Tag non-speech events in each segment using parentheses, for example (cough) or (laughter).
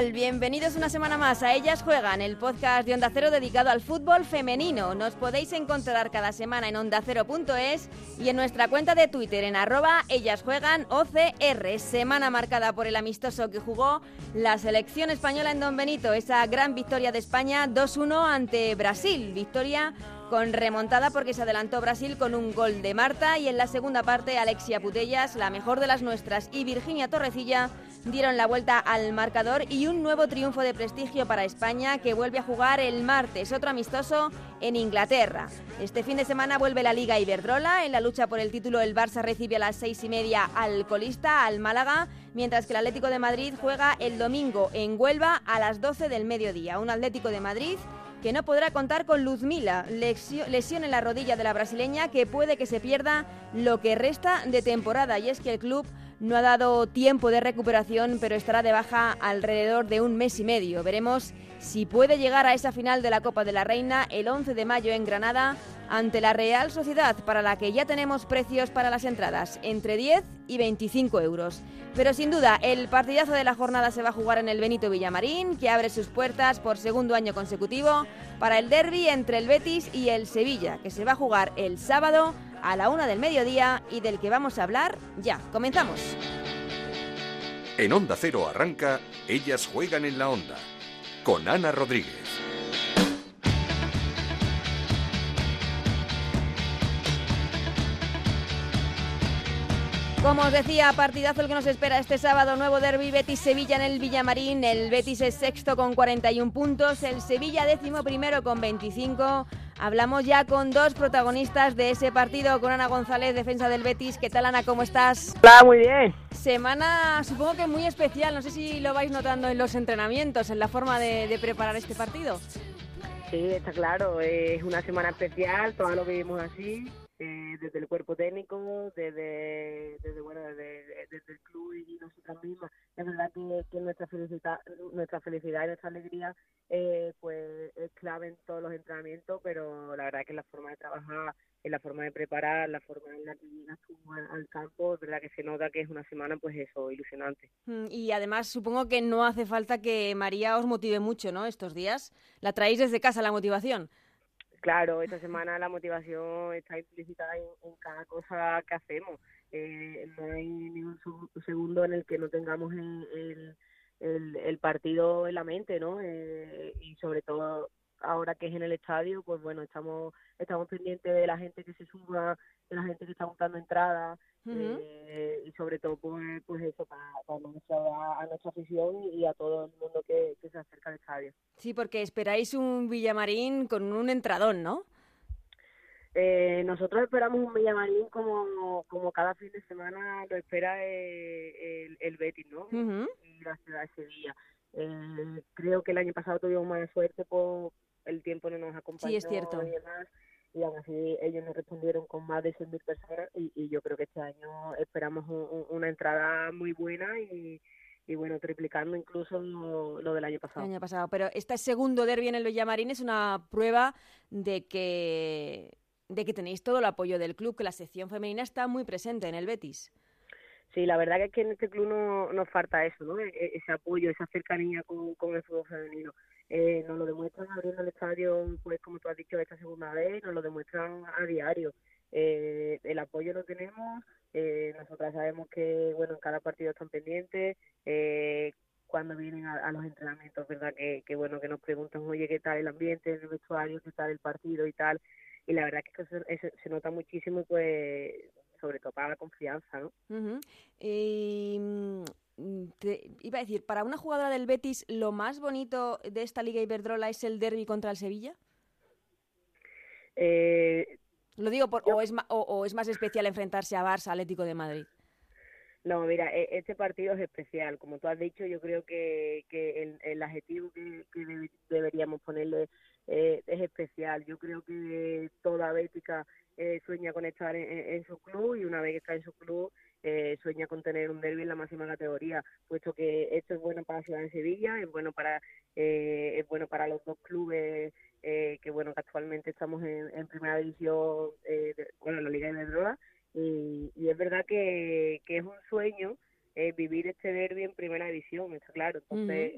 Bienvenidos una semana más a Ellas Juegan, el podcast de Onda Cero dedicado al fútbol femenino. Nos podéis encontrar cada semana en ondacero.es y en nuestra cuenta de Twitter en arroba Ellas Juegan OCR. Semana marcada por el amistoso que jugó la selección española en Don Benito, esa gran victoria de España 2-1 ante Brasil. Victoria con remontada porque se adelantó Brasil con un gol de Marta y en la segunda parte Alexia Putellas, la mejor de las nuestras, y Virginia Torrecilla dieron la vuelta al marcador y un nuevo triunfo de prestigio para España que vuelve a jugar el martes, otro amistoso en Inglaterra. Este fin de semana vuelve la Liga Iberdrola. En la lucha por el título el Barça recibe a las seis y media al colista, al Málaga, mientras que el Atlético de Madrid juega el domingo en Huelva a las 12 del mediodía. Un Atlético de Madrid que no podrá contar con Luzmila, lesión en la rodilla de la brasileña que puede que se pierda lo que resta de temporada. Y es que el club no ha dado tiempo de recuperación, pero estará de baja alrededor de un mes y medio. Veremos si puede llegar a esa final de la Copa de la Reina el 11 de mayo en Granada ante la Real Sociedad, para la que ya tenemos precios para las entradas, entre 10 y 25 euros. Pero sin duda, el partidazo de la jornada se va a jugar en el Benito Villamarín, que abre sus puertas por segundo año consecutivo para el derby entre el Betis y el Sevilla, que se va a jugar el sábado a la una del mediodía y del que vamos a hablar ya. Comenzamos. En Onda Cero arranca Ellas juegan en la onda con Ana Rodríguez. Como os decía, partidazo el que nos espera este sábado, nuevo derby Betis-Sevilla en el Villamarín. El Betis es sexto con 41 puntos, el Sevilla décimo primero con 25. Hablamos ya con dos protagonistas de ese partido, con Ana González, defensa del Betis. ¿Qué tal, Ana? ¿Cómo estás? Hola, muy bien. Semana, supongo que muy especial. No sé si lo vais notando en los entrenamientos, en la forma de, preparar este partido. Sí, está claro. Es una semana especial, todos lo vivimos así. Eh, desde el cuerpo técnico, desde, desde bueno, desde, desde, el club y nosotras mismas. Es verdad que, que nuestra felicidad, nuestra felicidad y nuestra alegría, eh, pues es clave en todos los entrenamientos, pero la verdad que la forma de trabajar, en la forma de preparar, la forma en la que llegas tú al, campo, es verdad que se nota que es una semana, pues eso, ilusionante. Mm, y además supongo que no hace falta que María os motive mucho, ¿no? Estos días, la traéis desde casa la motivación. Claro, esta semana la motivación está implícita en, cada cosa que hacemos. Eh, no hay ningún segundo en el que no tengamos el, partido en la mente, ¿no? Eh, y sobre todo ahora que es en el estadio, pues bueno, estamos estamos pendientes de la gente que se suma, de la gente que está buscando entradas, eh, y sobre todo pues, pues eso para, nuestra, a nuestra afición y a todo el mundo que, se acerca al estadio. Sí, porque esperáis un Villamarín con un entradón, ¿no? Eh, nosotros esperamos un Villamarín como, como cada fin de semana lo espera eh, el, el, Betis, ¿no? Y la ciudad de Sevilla. Eh, creo que el año pasado tuvimos más suerte por el tiempo no nos acompañó sí, es cierto. y demás y aún así ellos nos respondieron con más de 100.000 personas y, yo creo que este año esperamos una entrada muy buena y, bueno, triplicando incluso lo, del año pasado. El año pasado, pero este segundo derby en el Villamarín es una prueba de que, de que tenéis todo el apoyo del club, que la sección femenina está muy presente en el Betis. Sí, la verdad que es que en este club no, nos falta eso, ¿no? E, e, ese apoyo, esa cercanía con, con el fútbol femenino eh, nos lo demuestran abriendo el estadio, pues como tú has dicho, esta segunda vez, nos lo demuestran a diario. Eh, el apoyo lo tenemos, eh, nosotras sabemos que, bueno, en cada partido están pendientes, eh, cuando vienen a, los entrenamientos, ¿verdad? Que, que, bueno, que nos preguntan, oye, ¿qué tal el ambiente en el vestuario, qué tal el partido y tal? Y la verdad que se, se nota muchísimo, pues, sobre todo para la confianza, ¿no? y Mm, te iba a decir, para una jugadora del Betis, ¿lo más bonito de esta Liga Iberdrola es el derby contra el Sevilla? Eh, Lo digo, por, o, es, o, es más especial enfrentarse a Barça, Atlético de Madrid. No, mira, e, este partido es especial. Como tú has dicho, yo creo que, que el, adjetivo que, deberíamos ponerle eh, es especial. Yo creo que toda bética eh, sueña con estar en, su club y una vez que está en su club eh, sueña con tener un derby en la máxima categoría, puesto que esto es bueno para la ciudad de Sevilla, es bueno para eh, es bueno para los dos clubes eh, que bueno que actualmente estamos en, primera división, eh, bueno, en la Liga de Droga, y, y es verdad que, que es un sueño vivir este derby en primera división, está claro. Entonces,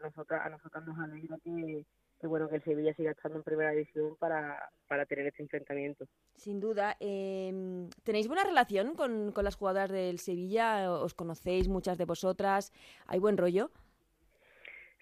nosotros, a nosotros nos alegra que, que bueno que el Sevilla siga estando en primera división para, para tener este enfrentamiento. Sin duda. Eh, ¿Tenéis buena relación con, con las jugadoras del Sevilla? ¿Os conocéis muchas de vosotras? ¿Hay buen rollo?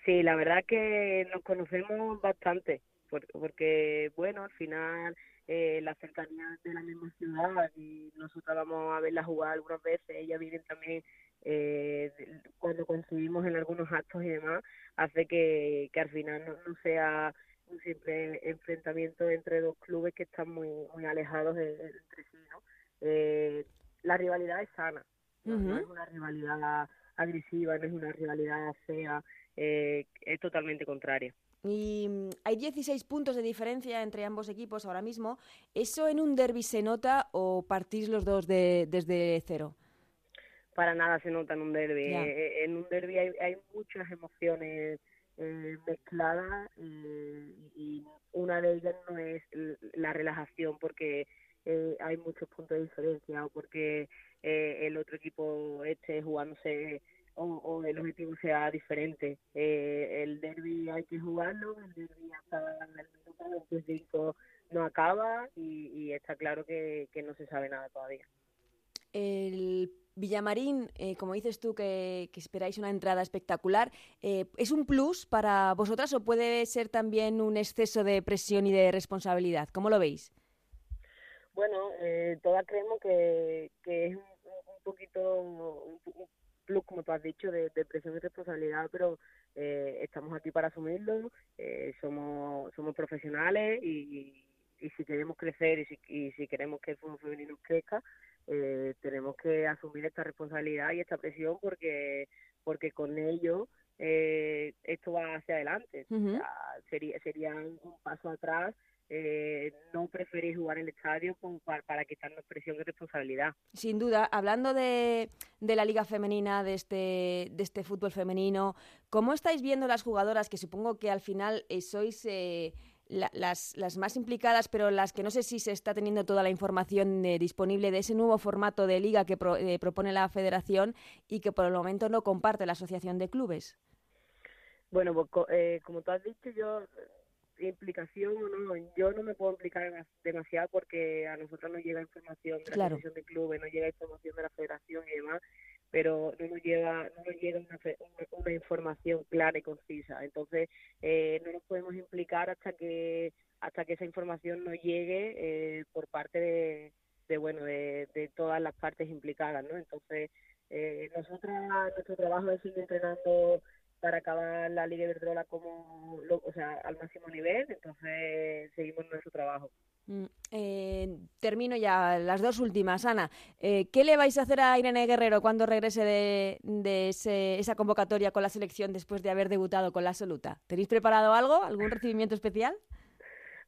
Sí, la verdad que nos conocemos bastante, porque, bueno, al final eh, la cercanía de la misma ciudad y nosotros vamos a verla jugar algunas veces, ellas vienen también eh, cuando coincidimos en algunos actos y demás, hace que, que al final no, sea un simple enfrentamiento entre dos clubes que están muy, muy alejados entre sí, ¿no? Eh, la rivalidad es sana, ¿no? es una rivalidad agresiva, no es una rivalidad fea, eh, es totalmente contraria. Y mm, hay 16 puntos de diferencia entre ambos equipos ahora mismo. ¿Eso en un derby se nota o partís los dos de, desde cero? para nada se nota en un derby. Eh, eh, en un derby hay, hay muchas emociones eh, mezcladas y una de ellas no es la relajación porque hay muchos puntos de diferencia o porque el otro equipo esté jugándose o, o, el objetivo sea diferente. el derby hay que jugarlo, el derby hasta el minuto 25 no acaba y, y está claro que, que no se sabe nada todavía. El Villamarín, eh, como dices tú, que, esperáis una entrada espectacular, eh, ¿es un plus para vosotras o puede ser también un exceso de presión y de responsabilidad? ¿Cómo lo veis? Bueno, eh, todas creemos que, es un, poquito un, plus, como tú has dicho, de, presión y responsabilidad, pero estamos aquí para asumirlo, somos, somos profesionales y, y, si queremos crecer y si, y si queremos que el fútbol femenino crezca, eh, tenemos que asumir esta responsabilidad y esta presión porque porque con ello eh, esto va hacia adelante. sería sería un paso atrás eh, no preferís jugar en el estadio para, para, quitarnos presión y responsabilidad. Sin duda, hablando de, de, la liga femenina, de este, de este fútbol femenino, ¿cómo estáis viendo las jugadoras que supongo que al final sois las, las, más implicadas, pero las que no sé si se está teniendo toda la información eh, disponible de ese nuevo formato de liga que eh, propone la federación y que por el momento no comparte la asociación de clubes. Bueno, pues, eh, como tú has dicho, yo implicación o no, yo no me puedo implicar demasiado porque a nosotros no llega información de la asociación de clubes, no llega información de la federación y demás pero no nos llega, no nos llega una, una, información clara y concisa. Entonces, eh, no nos podemos implicar hasta que hasta que esa información nos llegue eh, por parte de, de bueno de, de, todas las partes implicadas, ¿no? Entonces, eh, nosotros nuestro trabajo es seguir entrenando para acabar la Liga Iberdrola como, o sea, al máximo nivel, entonces seguimos nuestro trabajo. Mm, eh, termino ya las dos últimas, Ana. Eh, ¿Qué le vais a hacer a Irene Guerrero cuando regrese de, de esa convocatoria con la selección después de haber debutado con la absoluta? ¿Tenéis preparado algo? ¿Algún recibimiento especial?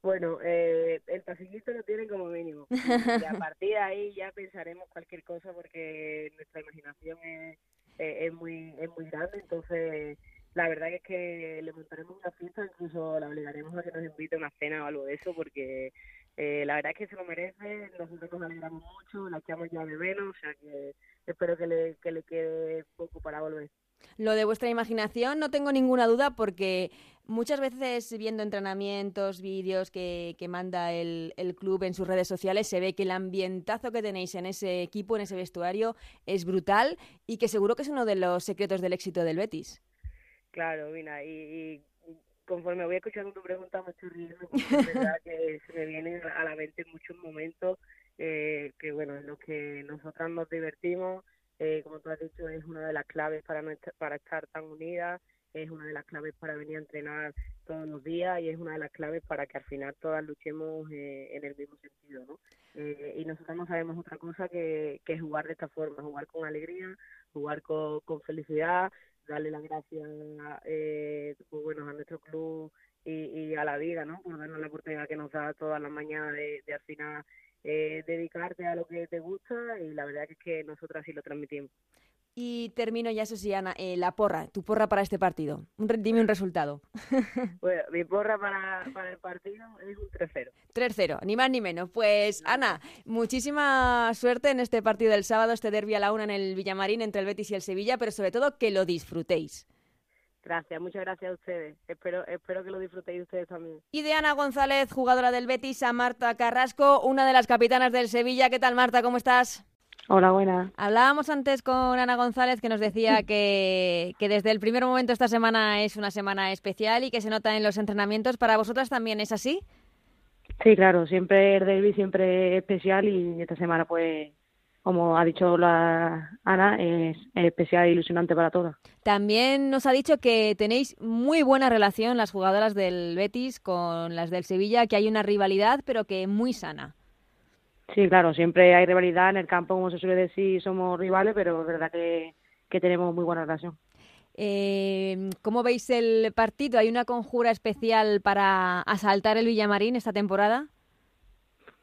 Bueno, eh, el pasillito lo tienen como mínimo. (laughs) Y a partir de ahí ya pensaremos cualquier cosa porque nuestra imaginación es, es, muy, es muy grande, entonces la verdad es que le montaremos una fiesta, incluso la obligaremos a que nos invite a una cena o algo de eso, porque eh, la verdad es que se lo merece, nosotros nos alegramos mucho, la echamos ya de menos, o sea que espero que le, que le quede poco para volver. Lo de vuestra imaginación no tengo ninguna duda porque muchas veces viendo entrenamientos, vídeos que, que manda el, el, club en sus redes sociales se ve que el ambientazo que tenéis en ese equipo, en ese vestuario, es brutal y que seguro que es uno de los secretos del éxito del Betis. Claro, mira, y, conforme voy escuchando tu pregunta me estoy riendo (laughs) porque es verdad que se me vienen a la mente muchos momentos eh, que, bueno, en los que nosotras nos divertimos, eh, como tú has dicho, es una de las claves para, para estar tan unidas, es una de las claves para venir a entrenar todos los días y es una de las claves para que al final todas luchemos eh, en el mismo sentido, ¿no? y nosotros no sabemos otra cosa que, que jugar de esta forma, jugar con alegría, jugar con, con felicidad, darle las gracias eh, pues bueno, a nuestro club y, y, a la vida, ¿no? Por darnos la oportunidad que nos da todas las mañanas de, de al final eh, dedicarte a lo que te gusta y la verdad es que nosotros así lo transmitimos. Y termino ya, eso sí, Ana, eh, la porra, tu porra para este partido. Un, dime un resultado. (laughs) Bueno, mi porra para, para el partido es un 3-0. 3-0, ni más ni menos. Pues, Ana, muchísima suerte en este partido del sábado, este derbi a la una en el Villamarín entre el Betis y el Sevilla, pero sobre todo que lo disfrutéis. Gracias, muchas gracias a ustedes. Espero, espero que lo disfrutéis ustedes también. Y de Ana González, jugadora del Betis, a Marta Carrasco, una de las capitanas del Sevilla. ¿Qué tal, Marta? ¿Cómo estás? Hola, buena. Hablábamos antes con Ana González que nos decía (laughs) que, que, desde el primer momento esta semana es una semana especial y que se nota en los entrenamientos. ¿Para vosotras también es así? Sí, claro, siempre el derby siempre especial y esta semana pues como ha dicho la Ana, es, especial e ilusionante para todas. También nos ha dicho que tenéis muy buena relación las jugadoras del Betis con las del Sevilla, que hay una rivalidad, pero que muy sana. Sí, claro, siempre hay rivalidad en el campo, como se suele decir, somos rivales, pero es verdad que, tenemos muy buena relación. Eh, ¿Cómo veis el partido? ¿Hay una conjura especial para asaltar el Villamarín esta temporada?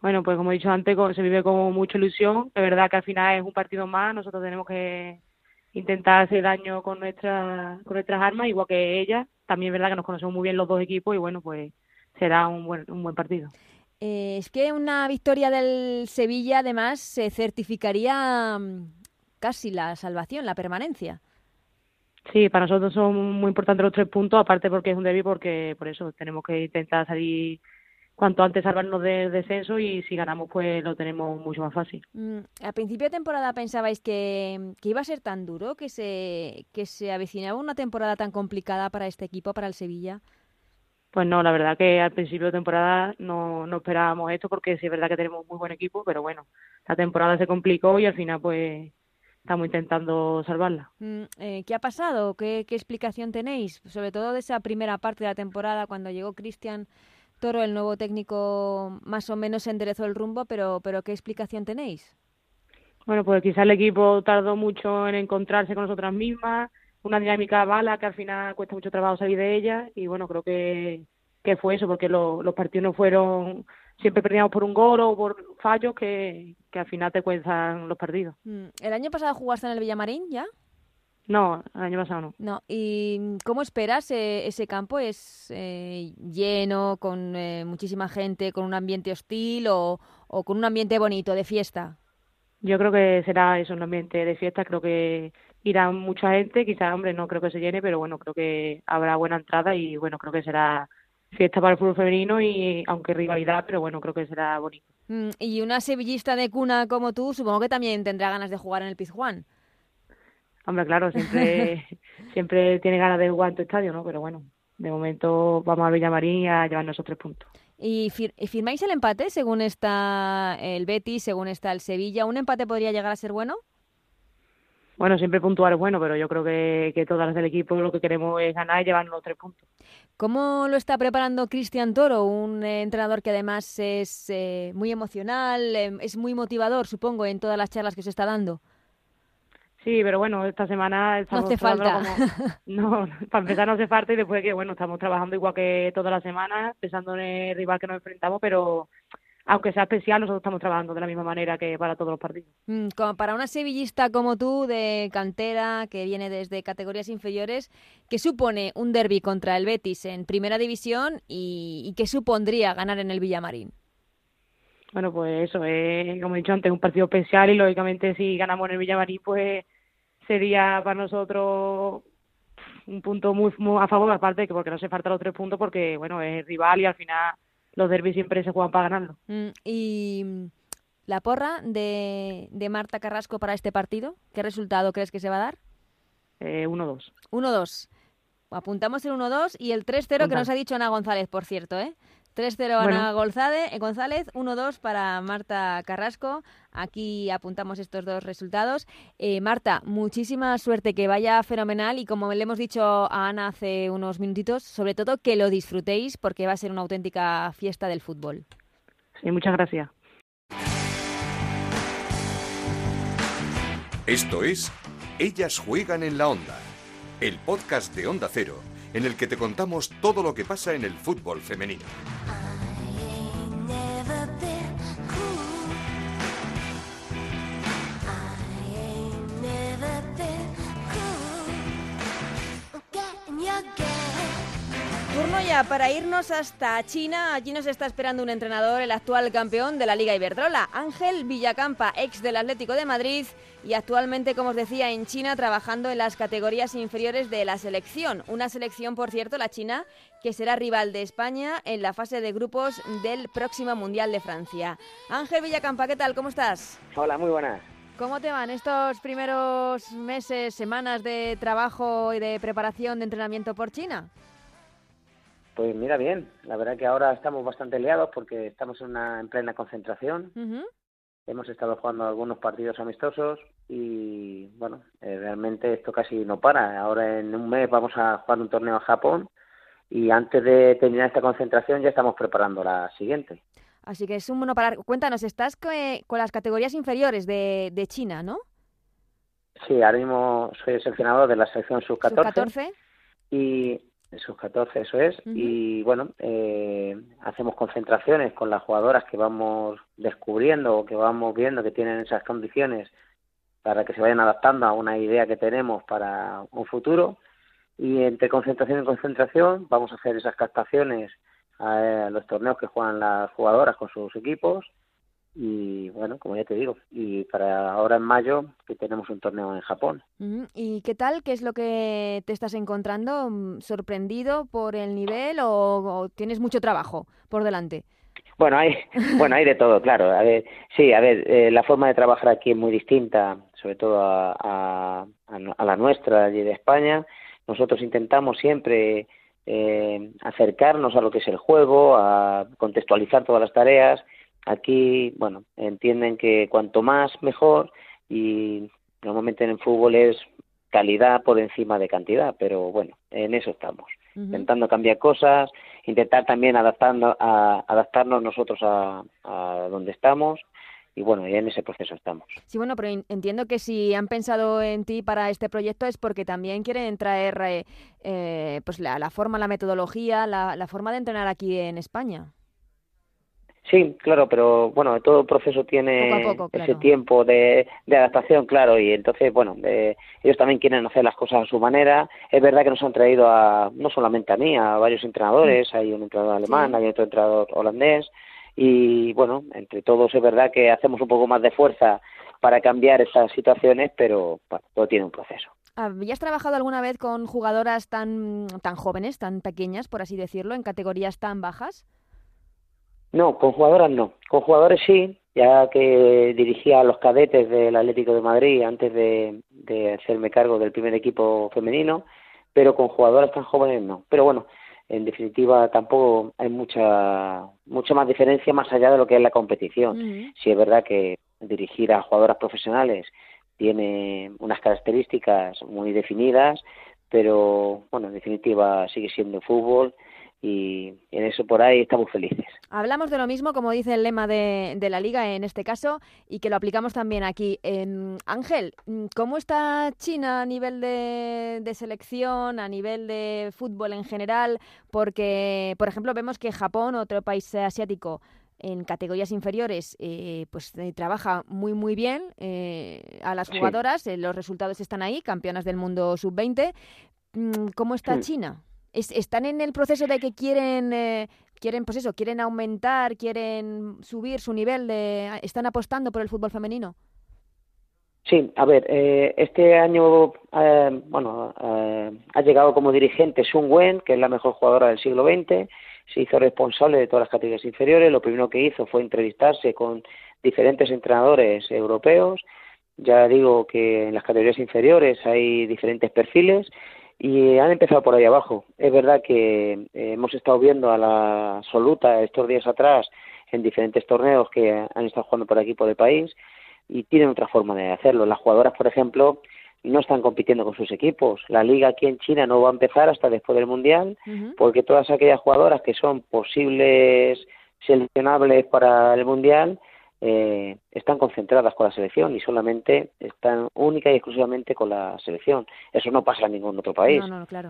Bueno, pues como he dicho antes, se vive con mucha ilusión. Es verdad que al final es un partido más, nosotros tenemos que intentar hacer daño con, nuestra, con nuestras armas, igual que ellas. También es verdad que nos conocemos muy bien los dos equipos y bueno, pues será un buen, un buen partido. Eh, es que una victoria del Sevilla, además, se certificaría mm, casi la salvación, la permanencia. Sí, para nosotros son muy importantes los tres puntos, aparte porque es un débil, porque por eso tenemos que intentar salir cuanto antes salvarnos del descenso y si ganamos pues lo tenemos mucho más fácil. Mm, a principio de temporada pensabais que, que, iba a ser tan duro, que se, que se avecinaba una temporada tan complicada para este equipo, para el Sevilla. Pues no, la verdad que al principio de temporada no, no esperábamos esto porque sí es verdad que tenemos muy buen equipo, pero bueno, la temporada se complicó y al final pues estamos intentando salvarla. Mm, eh, ¿Qué ha pasado? ¿Qué, ¿Qué, explicación tenéis? Sobre todo de esa primera parte de la temporada cuando llegó Cristian Toro, el nuevo técnico, más o menos enderezó el rumbo, pero, pero ¿qué explicación tenéis? Bueno, pues quizá el equipo tardó mucho en encontrarse con nosotras mismas, una dinámica bala que al final cuesta mucho trabajo salir de ella y bueno, creo que, que fue eso, porque los partidos no fueron, siempre perdíamos por un gol o por fallos que, que al final te cuestan los partidos. Mm, ¿El año pasado jugaste en el Villamarín ya? No, el año pasado no. No, ¿y cómo esperas eh, ese campo? ¿Es eh, lleno, con eh, muchísima gente, con un ambiente hostil o, o con un ambiente bonito, de fiesta? Yo creo que será eso, un ambiente de fiesta, creo que irá mucha gente, quizás, hombre, no creo que se llene, pero bueno, creo que habrá buena entrada y bueno, creo que será fiesta para el fútbol femenino y aunque rivalidad, pero bueno, creo que será bonito. Mm, y una sevillista de cuna como tú, supongo que también tendrá ganas de jugar en el Pizjuán. Hombre, claro, siempre (laughs) siempre tiene ganas de jugar en tu estadio, ¿no? Pero bueno, de momento vamos a Villamarín a llevarnos esos tres puntos. ¿Y firmáis el empate según está el Betis, según está el Sevilla? ¿Un empate podría llegar a ser bueno? bueno, siempre puntuar es bueno, pero yo creo que, que todas las del equipo lo que queremos es ganar y llevarnos los tres puntos. ¿Cómo lo está preparando Cristian Toro, un entrenador que además es eh, muy emocional, eh, es muy motivador, supongo, en todas las charlas que se está dando? Sí, pero bueno, esta semana estamos no hace falta. (laughs) No, (laughs) para empezar no hace falta y después que, bueno, estamos trabajando igual que toda la semana, pensando en el rival que nos enfrentamos, pero aunque sea especial, nosotros estamos trabajando de la misma manera que para todos los partidos. Mm, como para una sevillista como tú, de cantera, que viene desde categorías inferiores, ¿qué supone un derby contra el Betis en primera división y, qué supondría ganar en el Villamarín? Bueno, pues eso, es, como he dicho antes, un partido especial y lógicamente si ganamos en el Villamarín, pues sería para nosotros un punto muy, muy a favor, aparte que porque no se falta los tres puntos, porque bueno, es rival y al final los derbis siempre se juegan para ganarlo. Mm, ¿Y la porra de, de Marta Carrasco para este partido? ¿Qué resultado crees que se va a dar? Eh, 1-2. 1-2. Apuntamos el 1-2 y el 3-0 que nos ha dicho Ana González, por cierto, ¿eh? 3-0 Ana González, González 1-2 para Marta Carrasco. Aquí apuntamos estos dos resultados. Eh, Marta, muchísima suerte, que vaya fenomenal y como le hemos dicho a Ana hace unos minutitos, sobre todo que lo disfrutéis porque va a ser una auténtica fiesta del fútbol. Sí, muchas gracias. Esto es Ellas juegan en la onda, el podcast de Onda Cero en el que te contamos todo lo que pasa en el fútbol femenino. Para irnos hasta China. Allí nos está esperando un entrenador, el actual campeón de la Liga Iberdrola, Ángel Villacampa, ex del Atlético de Madrid y actualmente, como os decía, en China trabajando en las categorías inferiores de la selección. Una selección, por cierto, la China, que será rival de España en la fase de grupos del próximo Mundial de Francia. Ángel Villacampa, ¿qué tal? ¿Cómo estás? Hola, muy buenas. ¿Cómo te van estos primeros meses, semanas de trabajo y de preparación de entrenamiento por China? Pues mira bien, la verdad que ahora estamos bastante liados porque estamos en, una, en plena concentración. Hemos estado jugando algunos partidos amistosos y bueno, eh, realmente esto casi no para. Ahora en un mes vamos a jugar un torneo a Japón y antes de terminar esta concentración ya estamos preparando la siguiente. Así que es un mono para... Cuéntanos, estás con las categorías inferiores de, de China, ¿no? Sí, ahora mismo soy seleccionado de la selección sub-14. ¿Sub-14? Y sus 14, eso es. Y bueno, eh, hacemos concentraciones con las jugadoras que vamos descubriendo o que vamos viendo que tienen esas condiciones para que se vayan adaptando a una idea que tenemos para un futuro. Y entre concentración y concentración vamos a hacer esas captaciones a los torneos que juegan las jugadoras con sus equipos y bueno, como ya te digo, y para ahora en mayo que tenemos un torneo en Japón. ¿Y qué tal? ¿Qué es lo que te estás encontrando? Mm, ¿Sorprendido por el nivel o, tienes mucho trabajo por delante? Bueno, hay, (laughs) bueno, hay de todo, claro. A ver, sí, a ver, eh, la forma de trabajar aquí es muy distinta, sobre todo a, a, a la nuestra allí de España. Nosotros intentamos siempre eh, acercarnos a lo que es el juego, a contextualizar todas las tareas Aquí, bueno, entienden que cuanto más mejor y normalmente en el fútbol es calidad por encima de cantidad, pero bueno, en eso estamos, intentando cambiar cosas, intentar también adaptando, a, adaptarnos nosotros a, a donde estamos y bueno, y en ese proceso estamos. Sí, bueno, pero entiendo que si han pensado en ti para este proyecto es porque también quieren traer eh, eh, pues la, la, forma, la metodología, la, la forma de entrenar aquí en España. Sí, claro, pero bueno, todo proceso tiene ese tiempo de, adaptación, claro, y entonces, bueno, ellos también quieren hacer las cosas a su manera. Es verdad que nos han traído a, no solamente a mí, a varios entrenadores, hay un entrenador alemán, hay otro entrenador holandés, y bueno, entre todos es verdad que hacemos un poco más de fuerza para cambiar estas situaciones, pero todo tiene un proceso. ¿Habías trabajado alguna vez con jugadoras tan, tan jóvenes, tan pequeñas, por así decirlo, en categorías tan bajas? No, con jugadoras no. Con jugadores sí, ya que dirigía a los cadetes del Atlético de Madrid antes de, de hacerme cargo del primer equipo femenino, pero con jugadoras tan jóvenes no. Pero bueno, en definitiva tampoco hay mucha mucha más diferencia más allá de lo que es la competición. Si Sí es verdad que dirigir a jugadoras profesionales tiene unas características muy definidas, pero bueno, en definitiva sigue siendo fútbol y en eso por ahí estamos felices. Hablamos de lo mismo, como dice el lema de, la liga en este caso, y que lo aplicamos también aquí. Ángel, ¿cómo está China a nivel de, selección, a nivel de fútbol en general? Porque, por ejemplo, vemos que Japón, otro país asiático, en categorías inferiores, eh, pues eh, trabaja muy muy bien eh, a las jugadoras. los resultados están ahí, campeonas del mundo sub-20. Mm, ¿Cómo está China? Están en el proceso de que quieren, eh, quieren, pues eso, quieren aumentar, quieren subir su nivel, de, están apostando por el fútbol femenino. Sí, a ver, eh, este año, eh, bueno, ha llegado como dirigente Sun Wen, que es la mejor jugadora del siglo XX, se hizo responsable de todas las categorías inferiores, lo primero que hizo fue entrevistarse con diferentes entrenadores europeos, ya digo que en las categorías inferiores hay diferentes perfiles y han empezado por ahí abajo. Es verdad que eh, hemos estado viendo a la absoluta estos días atrás en diferentes torneos que han estado jugando por aquí por el país y tienen otra forma de hacerlo. Las jugadoras, por ejemplo, no están compitiendo con sus equipos. La liga aquí en China no va a empezar hasta después del Mundial porque todas aquellas jugadoras que son posibles seleccionables para el Mundial eh, están concentradas con la selección y solamente están única y exclusivamente con la selección. Eso no pasa en ningún otro país.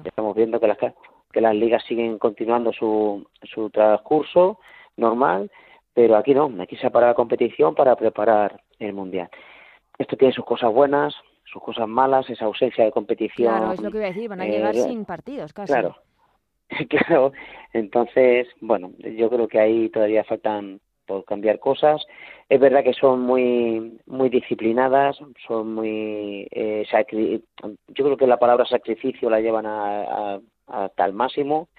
Estamos viendo que las, que las ligas siguen continuando su, su transcurso normal, pero aquí no, aquí se ha parado la competición para preparar el Mundial. Esto tiene sus cosas buenas, sus cosas malas, esa ausencia de competición. Claro, es lo que iba a decir, van a llegar eh, sin partidos casi. Claro, (laughs) claro, entonces, bueno, yo creo que ahí todavía faltan por cambiar cosas. Es verdad que son muy muy disciplinadas, son muy eh, yo creo que la palabra sacrificio la llevan a, hasta el máximo,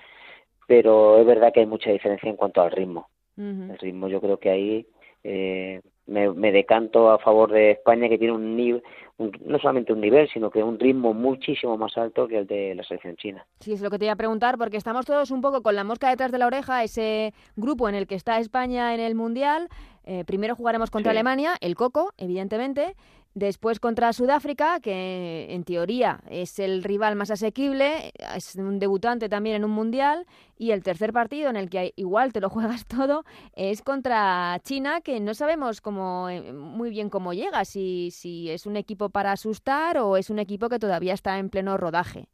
pero es verdad que hay mucha diferencia en cuanto al ritmo. El ritmo yo creo que ahí eh, me, decanto a favor de España que tiene un nivel, no solamente un nivel, sino que un ritmo muchísimo más alto que el de la selección china. Sí, es lo que te iba a preguntar, porque estamos todos un poco con la mosca detrás de la oreja, ese grupo en el que está España en el Mundial. Eh, primero jugaremos contra Alemania, el Coco, evidentemente, Después contra Sudáfrica, que en teoría es el rival más asequible, es un debutante también en un mundial. Y el tercer partido, en el que igual te lo (laughs) juegas todo, es contra China, que no sabemos eh, muy bien cómo llega, si es un equipo para asustar o es un equipo que todavía está en pleno rodaje.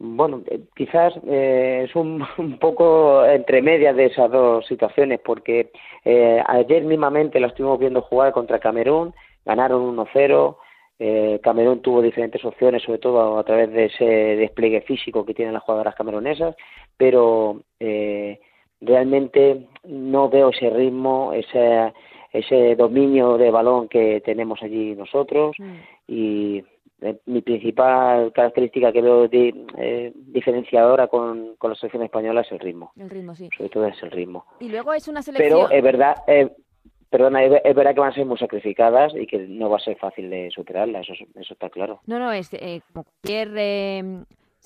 Bueno, eh, quizás eh, es un, (laughs) poco entre medias de esas dos situaciones, porque eh, ayer mismamente la estuvimos viendo jugar contra Camerún, ganaron 1-0, eh, Camerún tuvo diferentes opciones, sobre todo a través de ese despliegue físico que tienen las jugadoras camerunesas, pero eh, realmente no veo ese ritmo, ese, ese dominio de balón que tenemos allí nosotros mm. y eh, mi principal característica que veo eh, diferenciadora con, con, la selección española es el ritmo. El ritmo, sí. Sobre todo es el ritmo. Y luego es una selección... Pero es verdad, eh, perdona, es, verdad que van a ser muy sacrificadas y que no va a ser fácil de superarla, eso, eso está claro. No, no, es eh, cualquier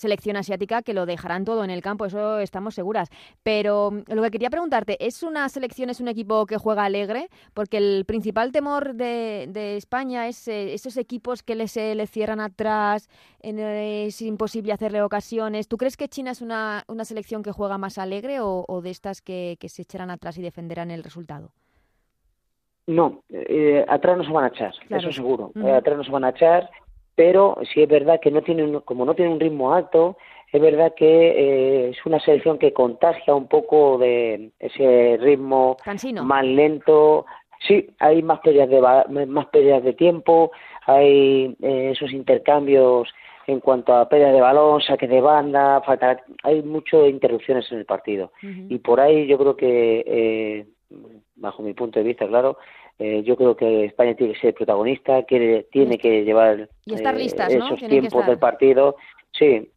selección asiática que lo dejarán todo en el campo, eso estamos seguras. Pero mm, lo que quería preguntarte, ¿es una selección, es un equipo que juega alegre? Porque el principal temor de, España es eh, esos equipos que le cierran atrás, es imposible hacerle ocasiones. ¿Tú crees que China es una, una selección que juega más alegre o, de estas que, se echarán atrás y defenderán el resultado? No, eh, atrás no se van a echar, eso seguro. Eh, atrás no se van a echar pero sí es verdad que no tiene como no tiene un ritmo alto, es verdad que eh, es una selección que contagia un poco de ese ritmo más lento. Sí, hay más pérdidas de más pérdidas de tiempo, hay eh, esos intercambios en cuanto a pérdida de balón, saque de banda, falta, hay muchas interrupciones en el partido. Y por ahí yo creo que eh, bajo mi punto de vista, claro, eh, yo creo que España tiene que ser protagonista, quiere, tiene que llevar eh, esos tiempos del partido. Sí,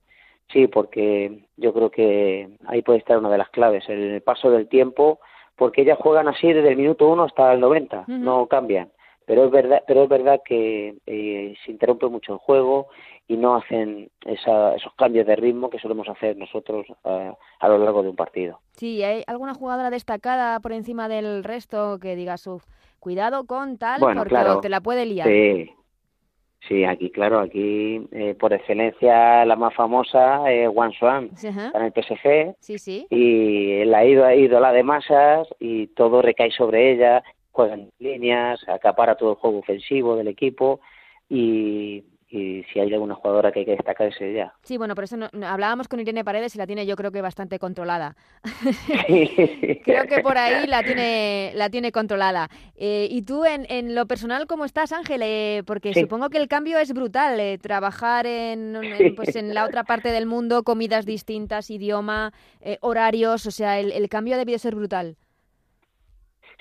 sí, porque yo creo que ahí puede estar una de las claves, el paso del tiempo, porque ellas juegan así desde el minuto uno hasta el 90, no cambian. Pero es verdad, pero es verdad que eh, se interrumpe mucho el juego y no hacen esos cambios de ritmo que solemos hacer nosotros a lo largo de un partido. Sí, ¿hay alguna jugadora destacada por encima del resto que digas, uff, cuidado con tal, porque te la puede liar. Sí. Sí, aquí, claro, aquí eh, por excelencia la más famosa es Juan Swan, en el PSG, sí, sí. y la ido la de masas y todo recae sobre ella, juega en líneas, acapara todo el juego ofensivo del equipo y y si hay alguna jugadora que hay que destacar es ella. Sí, bueno, por eso no, hablábamos con Irene Paredes y la tiene yo creo que bastante controlada. (laughs) creo que por ahí la tiene, la tiene controlada. Eh, y tú en, en, lo personal, ¿cómo estás, Ángel? Eh, porque supongo que el cambio es brutal, eh, trabajar en, pues en la otra parte del mundo, comidas distintas, idioma, horarios, o sea, el, el cambio ha debido ser brutal.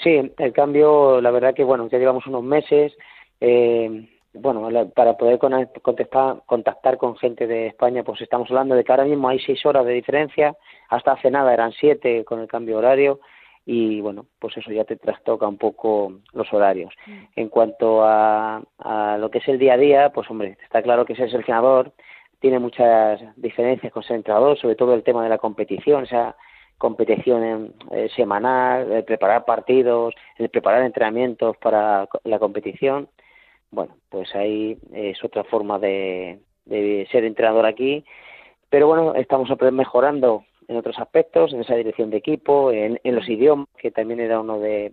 Sí, el cambio, la verdad que bueno, ya llevamos unos meses. Eh, bueno, para poder contestar, contactar con gente de España, pues estamos hablando de que ahora mismo hay seis horas de diferencia, hasta hace nada eran siete con el cambio horario y bueno, pues eso ya te trastoca un poco los horarios. Mm. En cuanto a, a lo que es el día a día, pues hombre, está claro que ser seleccionador tiene muchas diferencias con ser entrenador, sobre todo el tema de la competición, esa competición eh, semanal, el preparar partidos, el preparar entrenamientos para la competición bueno, pues ahí es otra forma de, ser entrenador aquí. Pero bueno, estamos mejorando en otros aspectos, en esa dirección de equipo, en, los idiomas, que también era uno de,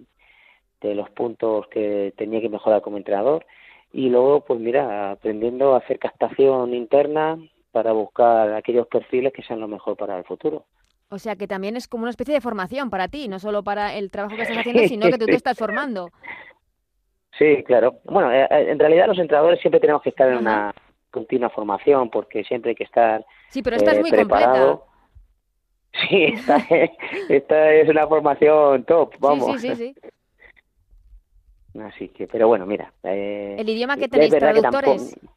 los puntos que tenía que mejorar como entrenador. Y luego, pues mira, aprendiendo a hacer captación interna para buscar aquellos perfiles que sean lo mejor para el futuro. O sea que también es como una especie de formación para ti, no solo para el trabajo que estás haciendo, (laughs) sino que tú te estás formando. Sí, claro. Bueno, eh, eh, en realidad los entrenadores siempre tenemos que estar en una continua formación porque siempre hay que estar sí, pero esta es eh, muy preparado. completa. (laughs) Sí, esta (laughs) es, esta es una formación top, vamos. Sí, sí, sí, sí. Así que, pero bueno, mira. Eh, El idioma que es tenéis, que traductores. tampoco-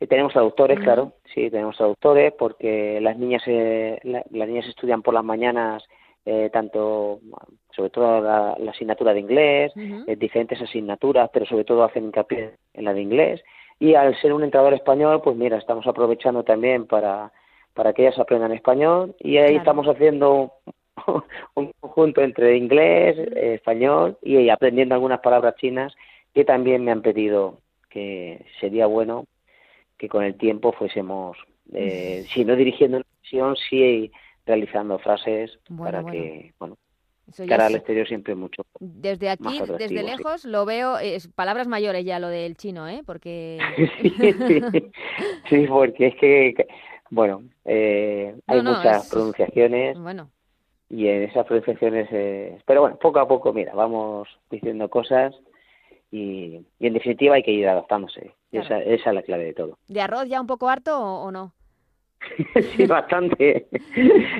eh, tenemos traductores, claro, sí, tenemos traductores porque las niñas eh, la- las niñas estudian por las mañanas eh, tanto, sobre todo la, la asignatura de inglés, eh, diferentes asignaturas, pero sobre todo hacen hincapié en la de inglés. Y al ser un entrenador español, pues mira, estamos aprovechando también para, para que ellas aprendan español y ahí Claro. estamos haciendo un (laughs) conjunto entre inglés, eh, español y aprendiendo algunas palabras chinas que también me han pedido que sería bueno que con el tiempo fuésemos, eh, si no dirigiendo una sesión, sí realizando frases Bueno, para bueno. que, bueno, cara al exterior siempre mucho. Desde aquí, desde sí. lejos, lo veo, es palabras mayores ya lo del chino, ¿eh? Porque... (laughs) sí, sí, sí, porque es que, bueno, eh, hay No, no, muchas es- pronunciaciones Bueno, y en esas pronunciaciones, eh, pero bueno, poco a poco, mira, vamos diciendo cosas y, y en definitiva hay que ir adaptándose. Y Claro. Esa, esa es la clave de todo. ¿de arroz ya un poco harto o, o no? (laughs) sí, bastante.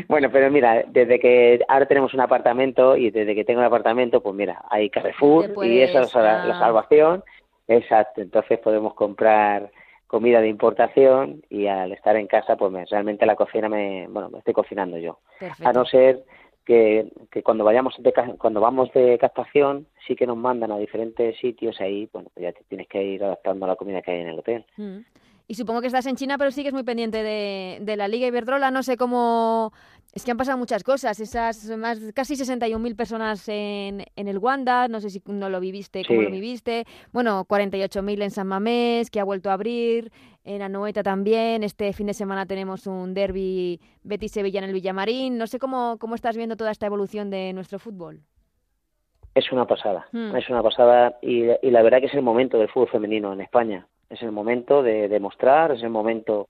bueno, pero mira, desde que ahora tenemos un apartamento y desde que tengo un apartamento, pues mira, hay Carrefour y esa es la, la ah. salvación. Exacto, entonces podemos comprar comida de importación y al estar en casa, pues me- realmente la cocina me, bueno, me estoy cocinando yo. Perfecto. A no ser que, que cuando vayamos de, cuando vamos de captación sí que nos mandan a diferentes sitios ahí, bueno, pues ya te tienes que ir adaptando a la comida que hay en el hotel. Mm. Y supongo que estás en China, pero sigues muy pendiente de, de la Liga Iberdrola. No sé cómo... Es que han pasado muchas cosas. Esas más casi 61.000 personas en, en el Wanda. No sé si no lo viviste, cómo Sí. lo viviste. Bueno, 48.000 en San Mamés, que ha vuelto a abrir. En Anoeta también. Este fin de semana tenemos un derby Betis-Sevilla en el Villamarín. No sé cómo, cómo estás viendo toda esta evolución de nuestro fútbol. Es una pasada, Hmm. es una pasada y, y la verdad que es el momento del fútbol femenino en España. Es el momento de demostrar, es el momento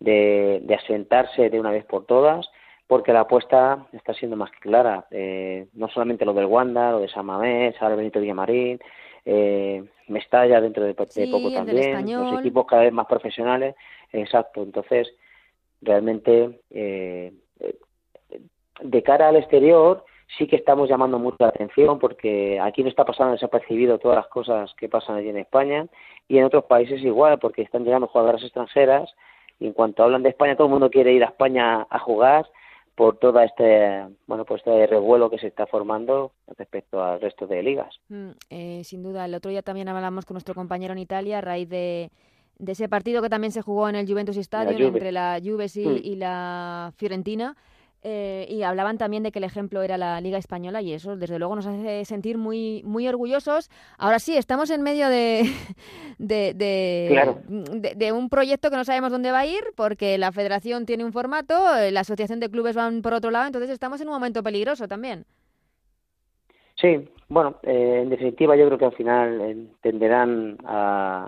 de, de asentarse de una vez por todas, porque la apuesta está siendo más que clara. Eh, no solamente lo del Wanda, lo de San Mamés, ahora Benito Villamarín, eh, Mestalla dentro de, de Sí, poco también, los equipos cada vez más profesionales. Exacto, entonces realmente eh, eh, de cara al exterior sí que estamos llamando mucho la atención porque aquí no está pasando desapercibido todas las cosas que pasan allí en España y en otros países igual porque están llegando jugadoras extranjeras y en cuanto hablan de España todo el mundo quiere ir a España a jugar por todo este bueno pues este revuelo que se está formando respecto al resto de ligas. Mm, eh, sin duda, el otro día también hablamos con nuestro compañero en Italia a raíz de, de ese partido que también se jugó en el Juventus Stadium Juve. entre la Juve Mm. y la Fiorentina. Eh, y hablaban también de que el ejemplo era la Liga Española y eso desde luego nos hace sentir muy muy orgullosos. Ahora sí, estamos en medio de, (laughs) de, de, Claro. de- de un proyecto que no sabemos dónde va a ir porque la federación tiene un formato, eh, la asociación de clubes van por otro lado, entonces estamos en un momento peligroso también. Sí, bueno, eh, en definitiva yo creo que al final tenderán a,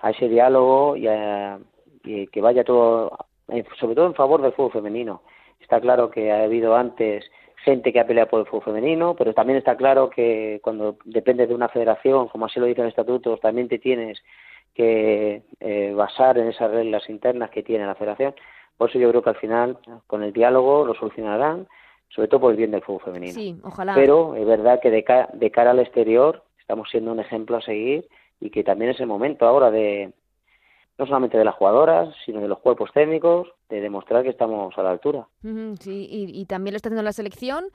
a ese diálogo y, a, y que vaya todo, sobre todo en favor del fútbol femenino. Está claro que ha habido antes gente que ha peleado por el fútbol femenino, pero también está claro que cuando dependes de una federación, como así lo dicen los estatutos, también te tienes que eh, basar en esas reglas internas que tiene la federación. Por eso yo creo que al final, con el diálogo, lo solucionarán, sobre todo por el bien del fútbol femenino Sí, ojalá. pero es verdad que de, ca- de cara al exterior estamos siendo un ejemplo a seguir y que también es el momento ahora de no solamente de las jugadoras sino de los cuerpos técnicos de demostrar que estamos a la altura Sí, y, y también lo está haciendo la selección,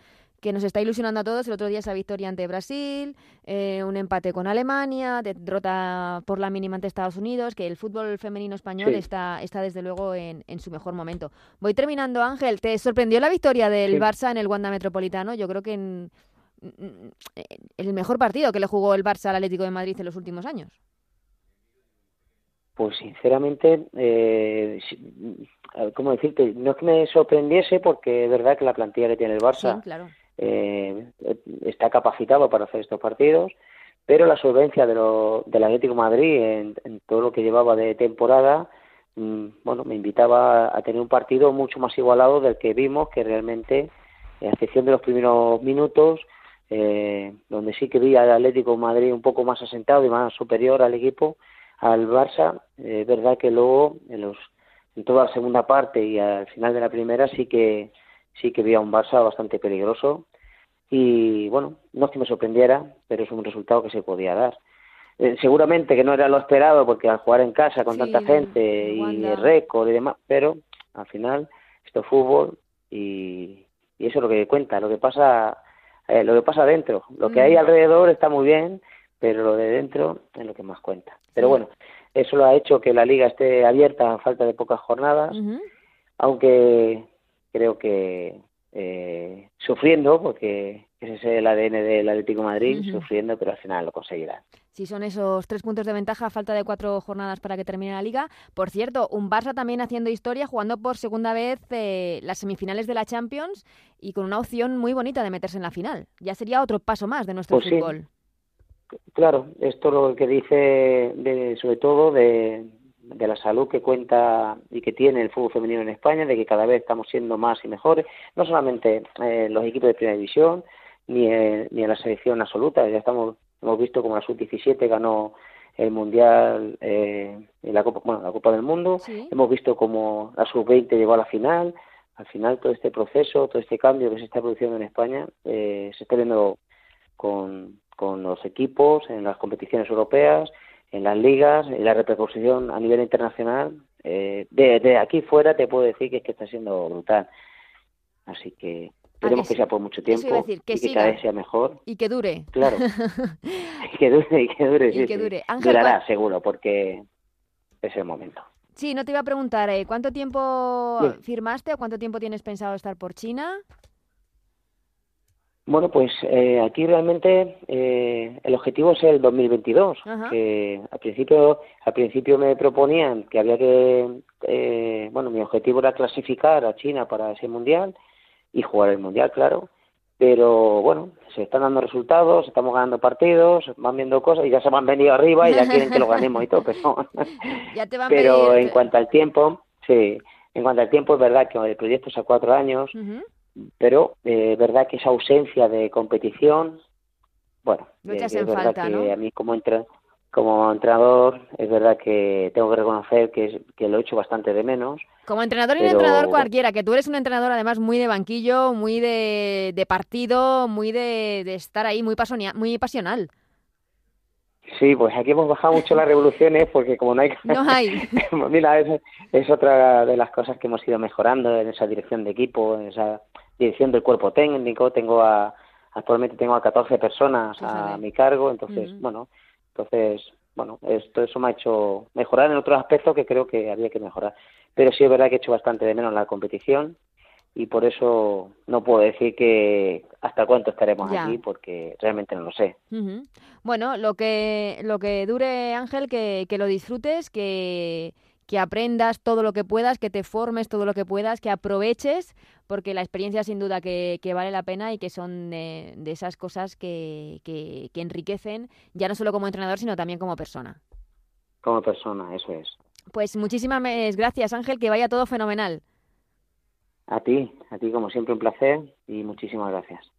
que nos está ilusionando a todos. El otro día esa victoria ante Brasil, eh, un empate con Alemania, derrota por la mínima ante Estados Unidos, que el fútbol femenino español Sí. está, está desde luego en, en su mejor momento. Voy terminando, Ángel. ¿Te sorprendió la victoria del Sí. Barça en el Wanda Metropolitano? Yo creo que en el mejor partido que le jugó el Barça al Atlético de Madrid en los últimos años. Pues sinceramente eh, cómo decirte no es que me sorprendiese porque es verdad que la plantilla que tiene el Barça Sí, claro. eh, está capacitado para hacer estos partidos, pero la solvencia de lo, del Atlético de Madrid en, en todo lo que llevaba de temporada, mm, bueno, me invitaba a tener un partido mucho más igualado del que vimos, que realmente, a excepción de los primeros minutos, eh, donde sí que vi al Atlético de Madrid un poco más asentado y más superior al equipo, al Barça, es verdad que luego en los en toda la segunda parte y al final de la primera sí que sí que vi a un Barça bastante peligroso y bueno, no es que me sorprendiera, pero es un resultado que se podía dar. Eh, seguramente que no era lo esperado porque al jugar en casa con tanta gente y el récord y demás, pero al final esto es fútbol y, y eso es lo que cuenta, lo que pasa eh, lo que pasa dentro, lo que hay mm. alrededor está muy bien, pero lo de dentro es lo que más cuenta. Pero bueno, eso lo ha hecho que la liga esté abierta a falta de pocas jornadas, aunque creo que eh, sufriendo, porque ese es el ADN del Atlético de Madrid, sufriendo, pero al final lo conseguirá. Si son esos tres puntos de ventaja, falta de cuatro jornadas para que termine la liga. Por cierto, un Barça también haciendo historia, jugando por segunda vez eh, las semifinales de la Champions y con una opción muy bonita de meterse en la final. Ya sería otro paso más de nuestro pues fútbol. Claro, esto lo que dice de, sobre todo de, de la salud que cuenta y que tiene el fútbol femenino en España, de que cada vez estamos siendo más y mejores, no solamente eh, los equipos de primera división, ni, ni en la selección absoluta, ya estamos, hemos visto como la sub-17 ganó el mundial eh, en la Copa, bueno, la Copa del Mundo, hemos visto como la sub-20 llegó a la final, al final todo este proceso, todo este cambio que se está produciendo en España eh, se está viendo con, con los equipos en las competiciones europeas en las ligas, en la repercusión a nivel internacional, eh, de, aquí fuera te puedo decir que es que está siendo brutal. Así que esperemos que, sea por mucho tiempo y que cada vez sea mejor. Y que dure. Claro. (laughs) y que dure, y que dure, sí, que dure. Durará, seguro, porque es el momento. Sí, no te iba a preguntar, eh, ¿cuánto tiempo firmaste o cuánto tiempo tienes pensado estar por China? Bueno, pues eh, aquí realmente eh, el objetivo es el 2022. Que al principio, al principio me proponían que había que, eh, bueno, mi objetivo era clasificar a China para ese mundial y jugar el mundial, claro. Pero bueno, se están dando resultados, estamos ganando partidos, van viendo cosas y ya se me han venido arriba y ya quieren que lo ganemos y todo. Pero, (laughs) (laughs) pero en cuanto al tiempo, sí, en cuanto al tiempo es verdad que el proyecto es a cuatro años pero eh, es verdad que esa ausencia de competición, bueno, eh, es, verdad que a mí como como entrenador es verdad que tengo que reconocer que, que lo he hecho bastante de menos. Como entrenador y un entrenador cualquiera, que tú eres un entrenador además muy de banquillo, muy de, de partido, muy de, de estar ahí, muy, muy pasional. Sí, pues aquí hemos bajado mucho las revoluciones porque como no hay... (laughs) No hay. (laughs) Mira, es, es, otra de las cosas que hemos ido mejorando en esa dirección de equipo, en esa dirección del cuerpo técnico. Tengo a, actualmente tengo a 14 personas a mi cargo, entonces, bueno, entonces, bueno, esto eso me ha hecho mejorar en otros aspectos que creo que había que mejorar. Pero sí es verdad que he hecho bastante de menos la competición y por eso no puedo decir que hasta cuánto estaremos aquí porque realmente no lo sé. Bueno, lo que lo que dure Ángel, que, que lo disfrutes, que que aprendas todo lo que puedas, que te formes todo lo que puedas, que aproveches, porque la experiencia sin duda que, vale la pena y que son de, esas cosas que, que, que enriquecen, ya no solo como entrenador, sino también como persona. Como persona, eso es. Pues muchísimas gracias Ángel, que vaya todo fenomenal. A ti, a ti como siempre un placer y muchísimas gracias.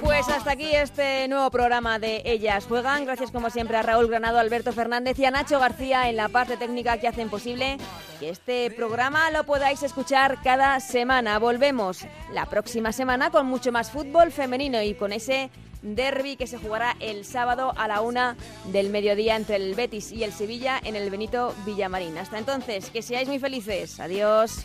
Pues hasta aquí este nuevo programa de Ellas Juegan. Gracias como siempre a Raúl Granado, Alberto Fernández y a Nacho García en la parte técnica que hacen posible que este programa lo podáis escuchar cada semana. Volvemos la próxima semana con mucho más fútbol femenino y con ese derby que se jugará el sábado a la una del mediodía entre el Betis y el Sevilla en el Benito Villamarín. Hasta entonces, que seáis muy felices. Adiós.